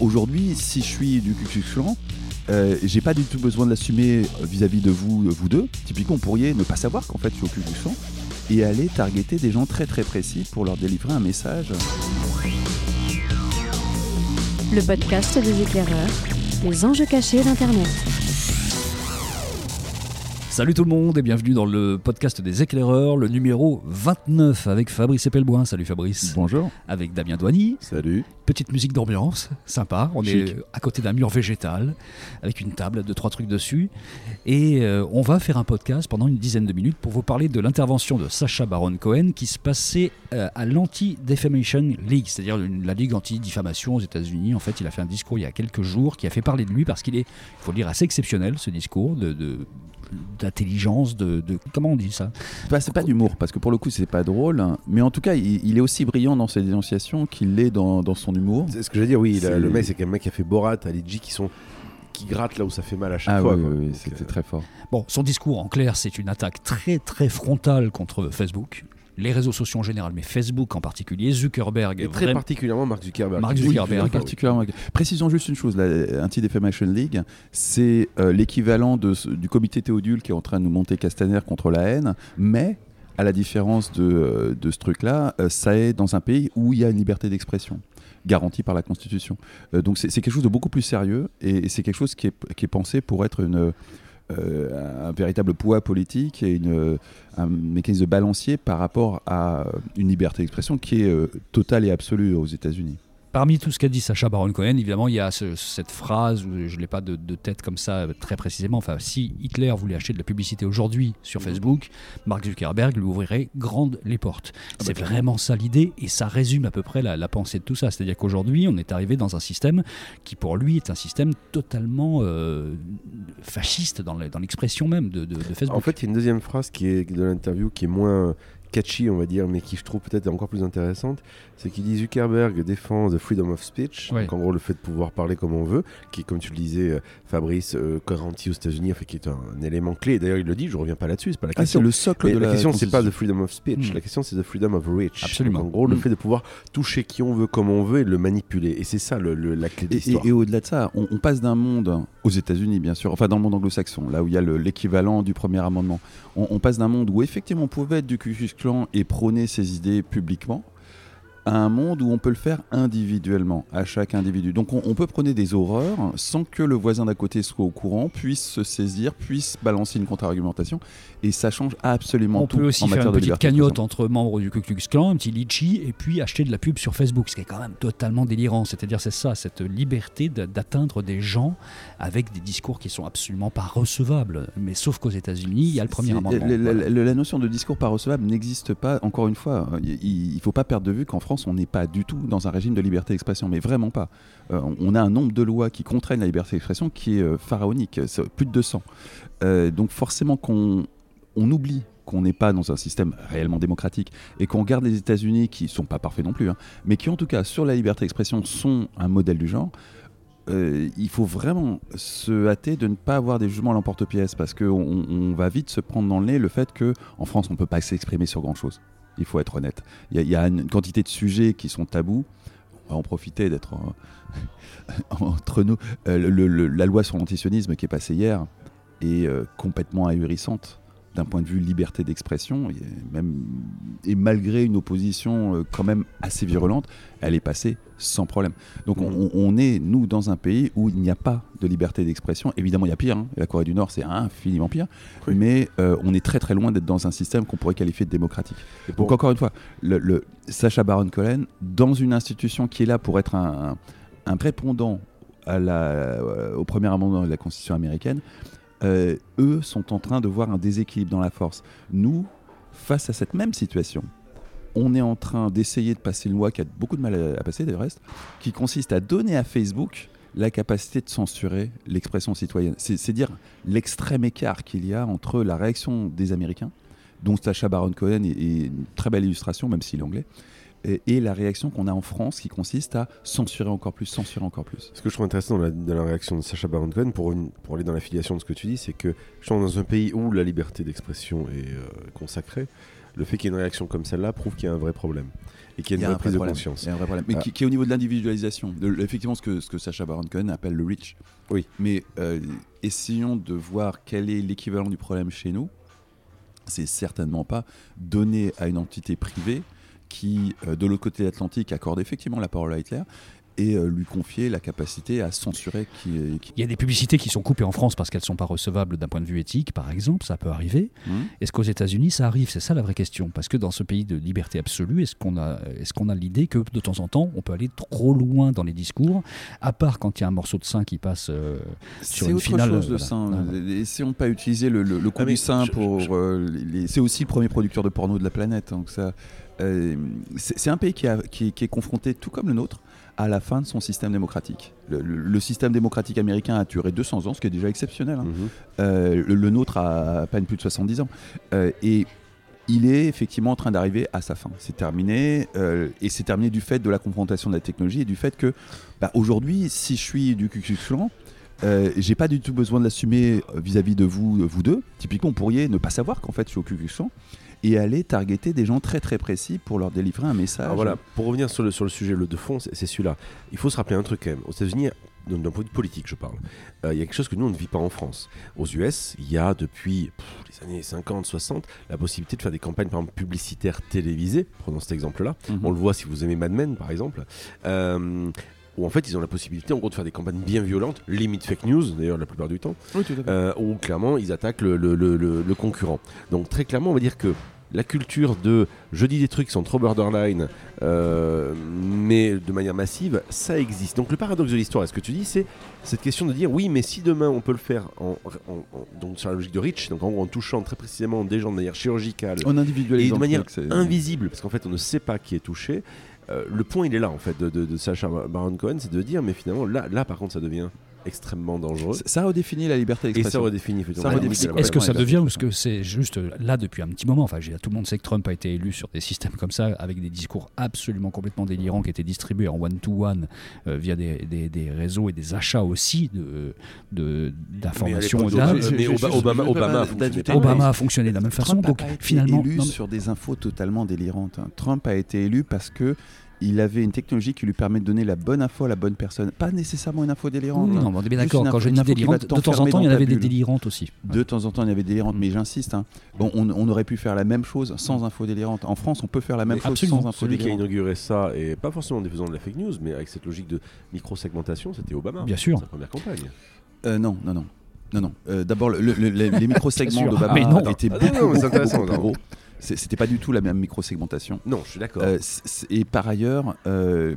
Aujourd'hui, si je suis du Ku Klan, euh, j'ai pas du tout besoin de l'assumer vis-à-vis de vous, vous deux. Typiquement, on pourriez ne pas savoir qu'en fait je suis au Ku Klan et aller targeter des gens très très précis pour leur délivrer un message. Le podcast des éclaireurs, les enjeux cachés d'Internet. Salut tout le monde et bienvenue dans le podcast des éclaireurs, le numéro 29 avec Fabrice Epelboin. Salut Fabrice. Bonjour. Avec Damien Douany. Salut. Petite musique d'ambiance, sympa. On est à côté d'un mur végétal avec une table de trois trucs dessus. Et euh, on va faire un podcast pendant une dizaine de minutes pour vous parler de l'intervention de Sacha Baron Cohen qui se passait euh, à l'Anti-Defamation League, c'est-à-dire la Ligue anti-diffamation aux États-Unis. En fait, il a fait un discours il y a quelques jours qui a fait parler de lui parce qu'il est, il faut le dire, assez exceptionnel ce discours de, de d'intelligence, de, comment on dit ça? C'est pas d'humour parce que pour le coup c'est pas drôle, hein. mais en tout cas il, est aussi brillant dans ses dénonciations qu'il l'est dans, son humour. C'est ce que je veux dire, oui. Le mec c'est un mec qui a fait Borat, Alidji qui sont qui grattent là où ça fait mal à chaque ah fois. Oui, oui, c'était euh, très fort. Bon, son discours en clair, c'est une attaque très très frontale contre Facebook les réseaux sociaux en général, mais Facebook en particulier, Zuckerberg. Et très particulièrement Mark Zuckerberg. Mark Zuckerberg. particulièrement. Précisons juste une chose, la Anti-Defamation League, c'est euh, l'équivalent du comité Théodule qui est en train de nous monter Castaner contre la haine, mais à la différence de, euh, de ce truc-là, euh, ça est dans un pays où il y a une liberté d'expression garantie par la Constitution. donc c'est quelque chose de beaucoup plus sérieux et, c'est quelque chose qui est, qui est pensé pour être une euh, un véritable poids politique et une, un mécanisme de balancier par rapport à une liberté d'expression qui est euh, totale et absolue aux États-Unis. Parmi tout ce qu'a dit Sacha Baron Cohen, évidemment, il y a cette phrase, je ne l'ai pas de, tête comme ça très précisément, enfin, si Hitler voulait acheter de la publicité aujourd'hui sur mhm. Facebook, Mark Zuckerberg lui ouvrirait grandes les portes. Ah bah, c'est vraiment ça l'idée, et ça résume à peu près la, pensée de tout ça. C'est-à-dire qu'aujourd'hui, on est arrivé dans un système qui, pour lui, est un système totalement euh, fasciste dans l'expression même de, de, Facebook. En fait, il y a une deuxième phrase qui est de l'interview qui est moins catchy, on va dire, mais qui je trouve peut-être encore plus intéressante, c'est qu'il dit Zuckerberg défend the freedom of speech, donc en gros le fait de pouvoir parler comme on veut, qui comme tu le disais, euh, Fabrice, euh, garanti aux États-Unis, fait, qui est un, élément clé. D'ailleurs, il le dit, je reviens pas là-dessus, c'est pas la ah, question. c'est le socle de la, la question, c'est pas the freedom of speech, hmm. la question c'est the freedom of reach. Absolument. en gros, le hmm. fait de pouvoir toucher qui on veut, comme on veut, et le manipuler. Et c'est ça le, la clé de l'histoire. Et, au-delà de ça, on, passe d'un monde aux États-Unis, bien sûr, enfin dans le monde anglo-saxon, là où il y a l'équivalent du premier amendement. On, on, passe d'un monde où effectivement on pouvait être du Ku Et prôner ses idées publiquement à un monde où on peut le faire individuellement, à chaque individu. Donc on, peut prôner des horreurs sans que le voisin d'à côté soit au courant, puisse se saisir, puisse balancer une contre-argumentation, et ça change absolument tout. On peut aussi faire une petite cagnotte entre membres du Ku Klux Klan, un petit litchi, et puis acheter de la pub sur Facebook, ce qui est quand même totalement délirant. C'est-à-dire c'est ça, cette liberté d'atteindre des gens avec des discours qui sont absolument pas recevables. Mais sauf qu'aux États-Unis, il y a le premier amendement. La, notion de discours pas recevable n'existe pas. Encore une fois, il, ne faut pas perdre de vue qu'en France on n'est pas du tout dans un régime de liberté d'expression, mais vraiment pas. Euh, on a un nombre de lois qui contraignent la liberté d'expression qui est euh, pharaonique, plus de 200. Euh, donc forcément qu'on on oublie qu'on n'est pas dans un système réellement démocratique et qu'on garde les États-Unis qui sont pas parfaits non plus, hein, mais qui en tout cas sur la liberté d'expression sont un modèle du genre. il faut vraiment se hâter de ne pas avoir des jugements à l'emporte-pièce parce qu'on on va vite se prendre dans le nez le fait qu'en France on ne peut pas s'exprimer sur grand chose il faut être honnête. Il y, a une quantité de sujets qui sont tabous. On va en profiter d'être entre nous. Euh, la loi sur l'antisionisme qui est passée hier est euh, complètement ahurissante d'un point de vue liberté d'expression, et, même, et malgré une opposition euh, quand même assez virulente, elle est passée sans problème. Donc on, est, nous, dans un pays où il n'y a pas de liberté d'expression. Évidemment, il y a pire. Hein. La Corée du Nord, c'est infiniment pire. Mais euh, on est très très loin d'être dans un système qu'on pourrait qualifier de démocratique. Donc encore une fois, le, Sacha Baron Cohen, dans une institution qui est là pour être un, un répondant à la, euh, au premier amendement de la Constitution américaine, euh, eux sont en train de voir un déséquilibre dans la force. Nous, face à cette même situation, on est en train d'essayer de passer une loi qui a beaucoup de mal à, passer, des restes, qui consiste à donner à Facebook la capacité de censurer l'expression citoyenne. C'est dire l'extrême écart qu'il y a entre la réaction des Américains, dont Sacha Baron Cohen est, une très belle illustration, même s'il est anglais, et, la réaction qu'on a en France qui consiste à censurer encore plus, censurer encore plus. Ce que je trouve intéressant dans la, réaction de Sacha Baron Cohen, pour, pour aller dans l'affiliation de ce que tu dis, c'est que je suis dans un pays où la liberté d'expression est euh, consacrée. Le fait qu'il y ait une réaction comme celle-là prouve qu'il y a un vrai problème et qu'il y a une vraie prise de conscience. Il y a un vrai problème. Mais ah. qui, est au niveau de l'individualisation. Effectivement, ce que, ce que Sacha Baron Cohen appelle le rich. Oui. Mais euh, essayons de voir quel est l'équivalent du problème chez nous. C'est certainement pas donner à une entité privée qui, euh, de l'autre côté de l'Atlantique, accorde effectivement la parole à Hitler, et euh, lui confier la capacité à censurer qui, Il y a des publicités qui sont coupées en France parce qu'elles ne sont pas recevables d'un point de vue éthique, par exemple, ça peut arriver. Mmh. Est-ce qu'aux États-Unis ça arrive? C'est ça la vraie question. Parce que dans ce pays de liberté absolue, est-ce qu'on a, est qu'on a l'idée que de temps en temps on peut aller trop loin dans les discours, à part quand il y a un morceau de sein qui passe euh, sur une finale C'est autre chose de sein. Essayons de pas utiliser le, le, coup ah, du sein pour. Euh, c'est aussi le premier producteur de porno de la planète. Donc ça. C'est un pays qui, a, qui, qui, est confronté, tout comme le nôtre, à la fin de son système démocratique. Le, système démocratique américain a duré 200 ans, ce qui est déjà exceptionnel. Hein. Mhm. Euh, le, nôtre a à peine plus de 70 ans. Euh, et il est effectivement en train d'arriver à sa fin. C'est terminé. Euh, et c'est terminé du fait de la confrontation de la technologie et du fait que, bah, aujourd'hui, si je suis du Ku Klan, j'ai pas du tout besoin de l'assumer vis-à-vis de vous, vous deux. Typiquement, on pourrait ne pas savoir qu'en fait je suis au Klan et aller targeter des gens très très précis pour leur délivrer un message. Alors voilà, pour revenir sur le, sur le sujet le de fond, c'est celui-là. Il faut se rappeler un truc quand même. Aux États-Unis, d'un point de vue politique, je parle, euh, il y a quelque chose que nous, on ne vit pas en France. Aux US, il y a depuis les années 50, 60, la possibilité de faire des campagnes, par exemple, publicitaires télévisées. Prenons cet exemple-là. Mhm. On le voit si vous aimez Mad Men, par exemple. Euh, où en fait ils ont la possibilité en gros de faire des campagnes bien violentes, limite fake news d'ailleurs la plupart du temps, oui, tout euh, où clairement ils attaquent le, le, le, le, concurrent. Donc très clairement on va dire que la culture de je dis des trucs qui sont trop borderline, euh, mais de manière massive, ça existe. Donc le paradoxe de l'histoire, est-ce que tu dis, c'est cette question de dire oui, mais si demain on peut le faire en, donc sur la logique de Rich, donc en, touchant très précisément des gens de manière chirurgicale, en et de manière invisible, parce qu'en fait on ne sait pas qui est touché. Euh, le point il est là en fait de, de Sacha Baron Cohen, c'est de dire mais finalement là, là par contre ça devient extrêmement dangereux. Ça redéfinit la liberté d'expression. Et ça redéfinit, Est-ce que ça devient ou est-ce que c'est juste là depuis un petit moment Enfin, tout le monde sait que Trump a été élu sur des systèmes comme ça, avec des discours absolument complètement délirants qui étaient distribués en one-to-one euh, via des, des, réseaux et des achats aussi d'informations. Mais, Obama, Obama, a fonctionné de la même façon. donc finalement, élu sur des infos totalement délirantes. Hein. Trump a été élu parce que il avait une technologie qui lui permet de donner la bonne info à la bonne personne. Pas nécessairement une info délirante. non, on est bien d'accord. Quand je dis délirante, de temps en temps, il y en avait des délirantes aussi. De temps en temps, il y avait des délirantes, mais j'insiste. Hein. Bon, on, aurait pu faire la même chose sans info délirante. En France, on peut faire la même chose sans info Celui qui a inauguré ça, et pas forcément en diffusant de la fake news, mais avec cette logique de micro-segmentation, c'était Obama. Bien sûr. Sa première campagne. Euh, non, non, non. Non, non. Euh, D'abord, les micro-segments d'Obama étaient ah, beaucoup, beaucoup, beaucoup, plus gros. C'était pas du tout la même micro-segmentation. Non, je suis d'accord. Euh, et par ailleurs, euh,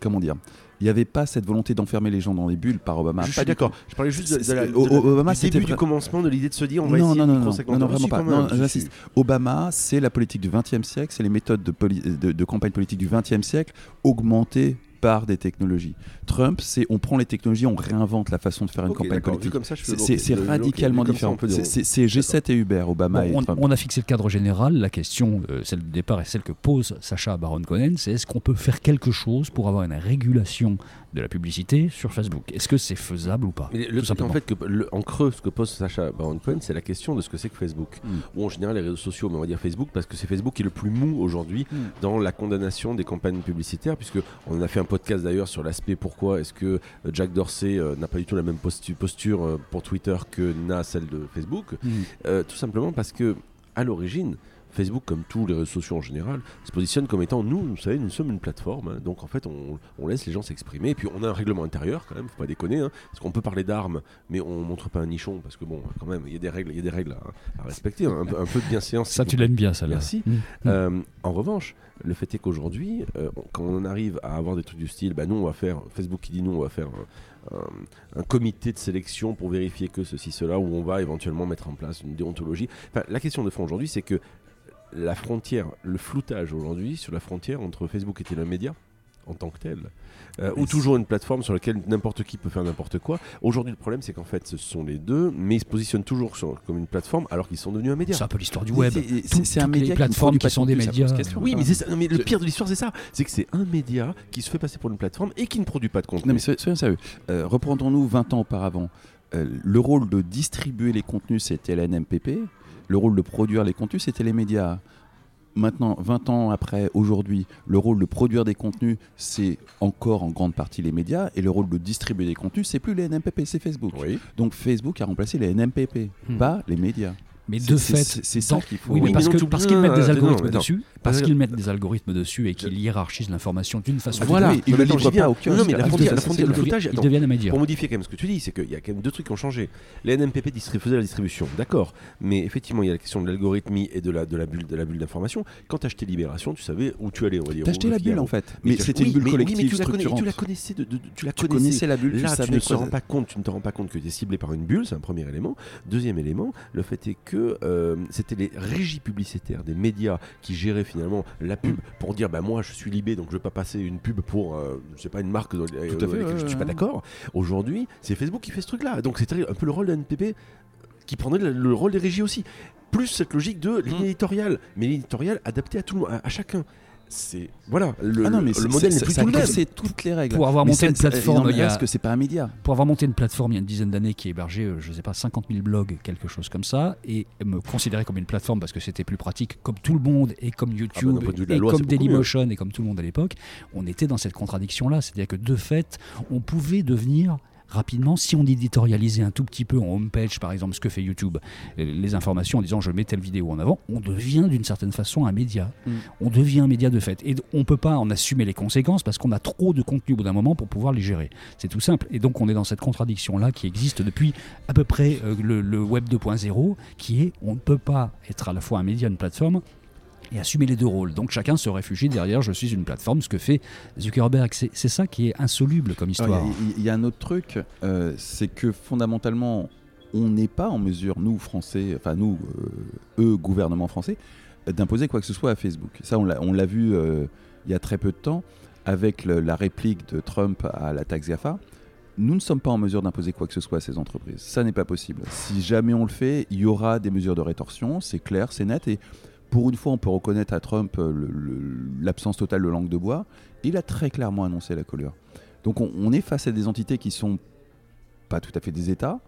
comment dire il n'y avait pas cette volonté d'enfermer les gens dans les bulles par Obama. Je suis d'accord. Je parlais juste de, la, Obama, du début du commencement de l'idée de se dire on va non, essayer non, non, non, non, vraiment pas. Non, j'insiste. Obama, c'est la politique du XXe siècle, c'est les méthodes de, de, de, campagne politique du XXe siècle augmentées par des technologies. Trump, c'est on prend les technologies, on réinvente la façon de faire une campagne politique. C'est radicalement différent. C'est G7 et Uber, Obama et on, Trump. On a fixé le cadre général. La question, euh, celle de départ, est celle que pose Sacha Baron Cohen, c'est est-ce qu'on peut faire quelque chose pour avoir une régulation de la publicité sur Facebook? Est-ce que c'est faisable ou pas le En fait, que en creux, ce que pose Sacha Baron Cohen, c'est la question de ce que c'est que Facebook. Hmm. Ou en général les réseaux sociaux, mais on va dire Facebook parce que c'est Facebook qui est le plus mou aujourd'hui hmm. dans la condamnation des campagnes publicitaires, puisque on a fait un podcast d'ailleurs sur l'aspect pourquoi est-ce que euh, Jack Dorsey euh, n'a pas du tout la même posture euh, pour Twitter que n'a celle de Facebook. Hmm. tout simplement parce que à l'origine, Facebook, comme tous les réseaux sociaux en général, se positionne comme étant nous, vous savez, nous sommes une plateforme, hein. donc en fait on, laisse les gens s'exprimer, et puis on a un règlement intérieur quand même, faut pas déconner, hein, parce qu'on peut parler d'armes, mais on montre pas un nichon, parce que bon, quand même, il y a des règles, il y a des règles à, respecter, hein. un, peu de bienséance. Ça, tu l'aimes bien, ça. Là. Merci. Mmh. Euh, en revanche, le fait est qu'aujourd'hui, euh, quand on arrive à avoir des trucs du style, bah nous on va faire, Facebook qui dit nous on va faire un, comité de sélection pour vérifier que ceci, cela, où on va éventuellement mettre en place une déontologie. la question de fond aujourd'hui, c'est que la frontière, le floutage aujourd'hui sur la frontière entre Facebook et Télémédia en tant que tel. Euh, ou toujours une plateforme sur laquelle n'importe qui peut faire n'importe quoi. Aujourd'hui, le problème, c'est qu'en fait, ce sont les deux, mais ils se positionnent toujours comme une plateforme alors qu'ils sont devenus un média. C'est un peu l'histoire du web. C'est un média. Les plateformes qui, sont des médias. Oui, mais, ça, mais le pire de l'histoire, c'est ça. C'est que c'est un média qui se fait passer pour une plateforme et qui ne produit pas de contenu. Non, mais soyons sérieux. Euh, Reprendons-nous 20 ans auparavant. Euh, le rôle de distribuer les contenus, c'était la NMPP. Le rôle de produire les contenus, c'était les médias maintenant, 20 ans après, aujourd'hui, le rôle de produire des contenus, c'est encore en grande partie les médias, et le rôle de distribuer des contenus, c'est plus les NMPP, c'est Facebook. Donc Facebook a remplacé les NMPP, hmm. pas les médias. Mais de fait, c'est ça qu'il faut. Oui, mais parce qu'ils parce qu'ils mettent des algorithmes dessus, parce qu'ils mettent des algorithmes dessus et qu'ils hiérarchisent l'information d'une façon. Voilà. Ils ne livrent pas aucun. Non, mais la le footage. Ils deviennent médias. Pour modifier quand même ce que tu dis, c'est qu'il y a quand même deux trucs qui ont changé. Les NMPP faisaient la distribution, d'accord. Mais effectivement, il y a la question de l'algorithmie et de la de la bulle de la bulle d'information. Quand tu achetais Libération, tu savais où tu allais. On va dire. T'achetais la bulle en fait. Mais c'était une bulle collective. Tu la connaissais. Tu la connaissais la bulle. Là, tu ne te rends pas compte. Tu ne te rends pas compte que tu es ciblé par une bulle. C'est un premier élément. Deuxième élément, le fait est que c'était les régies publicitaires des médias qui géraient finalement la pub pour dire bah moi je suis libé donc je vais pas passer une pub pour euh, je sais pas une marque dans, laquelle je suis pas d'accord. Aujourd'hui, c'est Facebook qui fait ce truc là. Donc c'est un peu le rôle de NPP qui prendrait le, rôle des régies aussi. Plus cette logique de ligne éditoriale, mais l'éditorial adapté à tout à chacun c'est voilà le, ah le modèle n'est plus tout le. C'est toutes les règles. Pour avoir monté une plateforme, il y a que c'est pas un média. Pour avoir monté une plateforme il y a une dizaine d'années qui hébergeait, euh, je sais pas, 50 000 blogs, quelque chose comme ça, et me considérer comme une plateforme parce que c'était plus pratique, comme tout le monde et comme YouTube ah bah, et comme Dailymotion et comme tout le monde à l'époque, on était dans cette contradiction là, c'est-à-dire que de fait, on pouvait devenir rapidement, si on éditorialisait un tout petit peu en homepage, par exemple, ce que fait YouTube, les informations en disant je mets telle vidéo en avant, on devient d'une certaine façon un média. Mm. On devient un média de fait. Et on ne peut pas en assumer les conséquences parce qu'on a trop de contenu au bout d'un moment pour pouvoir les gérer. C'est tout simple. Et donc on est dans cette contradiction-là qui existe depuis à peu près euh, le, le Web 2.0, qui est on ne peut pas être à la fois un média, une plateforme, et assumer les deux rôles. Donc chacun se réfugie derrière je suis une plateforme, ce que fait Zuckerberg. C'est ça qui est insoluble comme histoire. Il y, a un autre truc, euh, c'est que fondamentalement, on n'est pas en mesure, nous Français, enfin nous, euh, eux, gouvernement français, d'imposer quoi que ce soit à Facebook. Ça, on l'a vu euh, il y a très peu de temps avec la réplique de Trump à la taxe GAFA. Nous ne sommes pas en mesure d'imposer quoi que ce soit à ces entreprises. Ça n'est pas possible. Si jamais on le fait, il y aura des mesures de rétorsion, c'est clair, c'est net. Et pour une fois, on peut reconnaître à Trump euh, l'absence totale de langue de bois. Il a très clairement annoncé la couleur. Donc on, est face à des entités qui sont pas tout à fait des États,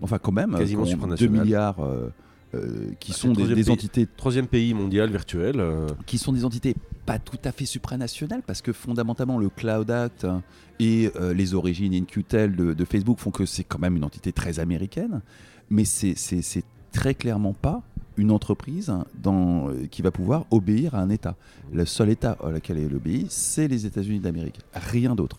enfin quand même, quasiment 2 milliards. Euh, euh, qui bah, sont des, entités troisième pays mondial virtuel qui sont des entités pas tout à fait supranationales parce que fondamentalement le Cloud Act et les origines InQtel de, de Facebook font que c'est quand même une entité très américaine mais c'est très clairement pas une entreprise dans, euh, qui va pouvoir obéir à un État. Le seul État à laquelle elle obéit, c'est les États-Unis d'Amérique, rien d'autre.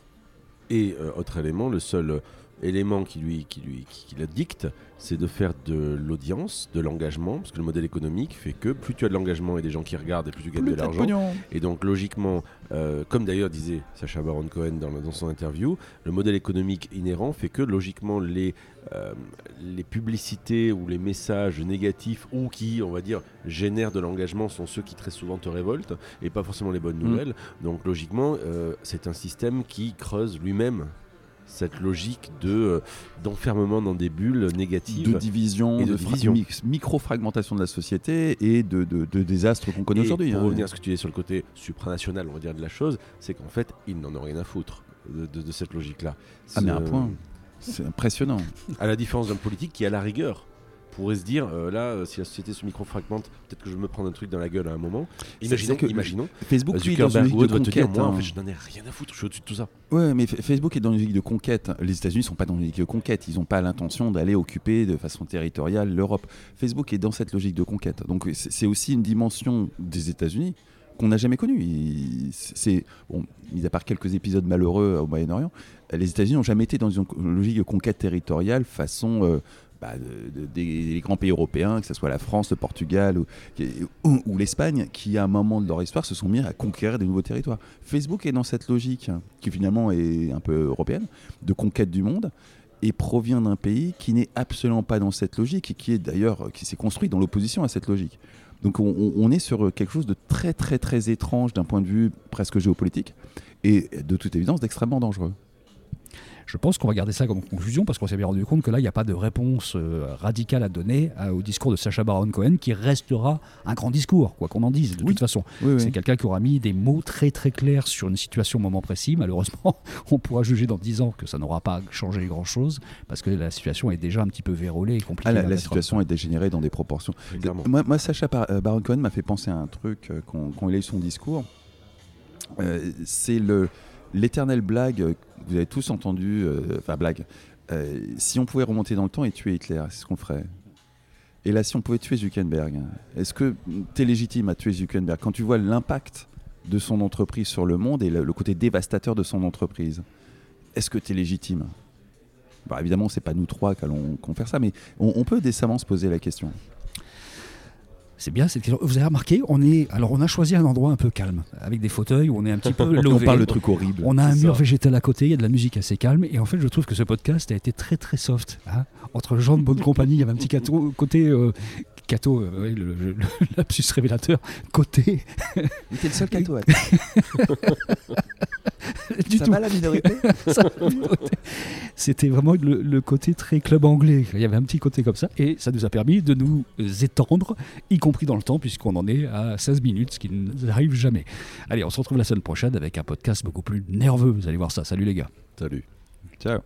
Et euh, autre élément, le seul élément qui lui, qui lui qui, le dicte, c'est de faire de l'audience, de l'engagement, parce que le modèle économique fait que plus tu as de l'engagement et des gens qui regardent, et plus tu gagnes de l'argent. Et donc logiquement, euh, comme d'ailleurs disait Sacha Baron Cohen dans, dans, son interview, le modèle économique inhérent fait que logiquement les euh, les publicités ou les messages négatifs ou qui, on va dire, génèrent de l'engagement sont ceux qui très souvent te révoltent et pas forcément les bonnes mm. nouvelles. Donc logiquement, euh, c'est un système qui creuse lui-même cette logique de euh, d'enfermement dans des bulles négatives, de division, et de, micro-fragmentation de la société et de, de, désastres qu'on connaît aujourd'hui. Pour hein. revenir à ce que tu dis sur le côté supranational, on va dire de la chose, c'est qu'en fait, ils n'en ont rien à foutre de, cette logique-là. Ah mais un point. C'est impressionnant. À la différence d'un politique qui, à la rigueur, pourrait se dire euh, là, euh, si la société se micro-fragmente, peut-être que je vais me prendre un truc dans la gueule à un moment. Imaginons, que imaginons Facebook, lui, dans une ligue de conquête. moi, en hein. fait, je n'en ai rien à foutre, je suis au-dessus de tout ça. Ouais, mais Facebook est dans une ligue de conquête. Les États-Unis sont pas dans une ligue de conquête. Ils n'ont pas l'intention d'aller occuper de façon territoriale l'Europe. Facebook est dans cette logique de conquête. Donc, c'est aussi une dimension des États-Unis qu'on n'a jamais connue. C'est bon, mis à part quelques épisodes malheureux au Moyen-Orient, les États-Unis n'ont jamais été dans une logique de conquête territoriale façon euh, bah, des, grands pays européens, que ce soit la France, le Portugal ou, ou, l'Espagne, qui à un moment de leur histoire se sont mis à conquérir des nouveaux territoires. Facebook est dans cette logique, qui finalement est un peu européenne, de conquête du monde et provient d'un pays qui n'est absolument pas dans cette logique et qui est d'ailleurs qui s'est construit dans l'opposition à cette logique. Donc on, est sur quelque chose de très très très étrange d'un point de vue presque géopolitique. et de toute évidence d'extrêmement dangereux. Je pense qu'on va garder ça comme conclusion parce qu'on s'est bien rendu compte que là, il n'y a pas de réponse euh, radicale à donner euh, au discours de Sacha Baron Cohen qui restera un grand discours, quoi qu'on en dise. De toute façon, c'est quelqu'un qui aura mis des mots très très clairs sur une situation au moment précis. Malheureusement, on pourra juger dans 10 ans que ça n'aura pas changé grand chose parce que la situation est déjà un petit peu vérolée et compliquée. Ah, la, situation est dégénérée dans des proportions. Moi, moi, Sacha euh, Baron Cohen m'a fait penser à un truc quand, il a eu son discours. c'est le l'éternelle blague, vous avez tous entendu, euh, enfin blague, euh, si on pouvait remonter dans le temps et tuer Hitler, c'est ce qu'on ferait. Et là, si on pouvait tuer Zuckerberg, est-ce que tu es légitime à tuer Zuckerberg? Quand tu vois l'impact de son entreprise sur le monde et le, côté dévastateur de son entreprise Est-ce que tu es légitime? Bah, Évidemment, c'est pas nous trois qui allons faire ça, mais on peut décemment se poser la question. C'est bien cette question. Vous avez remarqué, on est alors on a choisi un endroit un peu calme, avec des fauteuils où on est un petit peu levé. on parle de trucs horribles. On a un mur végétal à côté, il y a de la musique assez calme, et en fait, je trouve que ce podcast a été très très soft. Hein. Entre gens de bonne compagnie, il y avait un petit côté euh, Cato, euh, le, lapsus révélateur, côté. Il était le seul Cato. du ça tout. la minorité C'était vraiment le, côté très club anglais. Il y avait un petit côté comme ça, et ça nous a permis de nous étendre, y compris dans le temps, puisqu'on en est à 16 minutes, ce qui n'arrive jamais. Allez, on se retrouve la semaine prochaine avec un podcast beaucoup plus nerveux. Vous allez voir ça. Salut les gars. Salut. Ciao.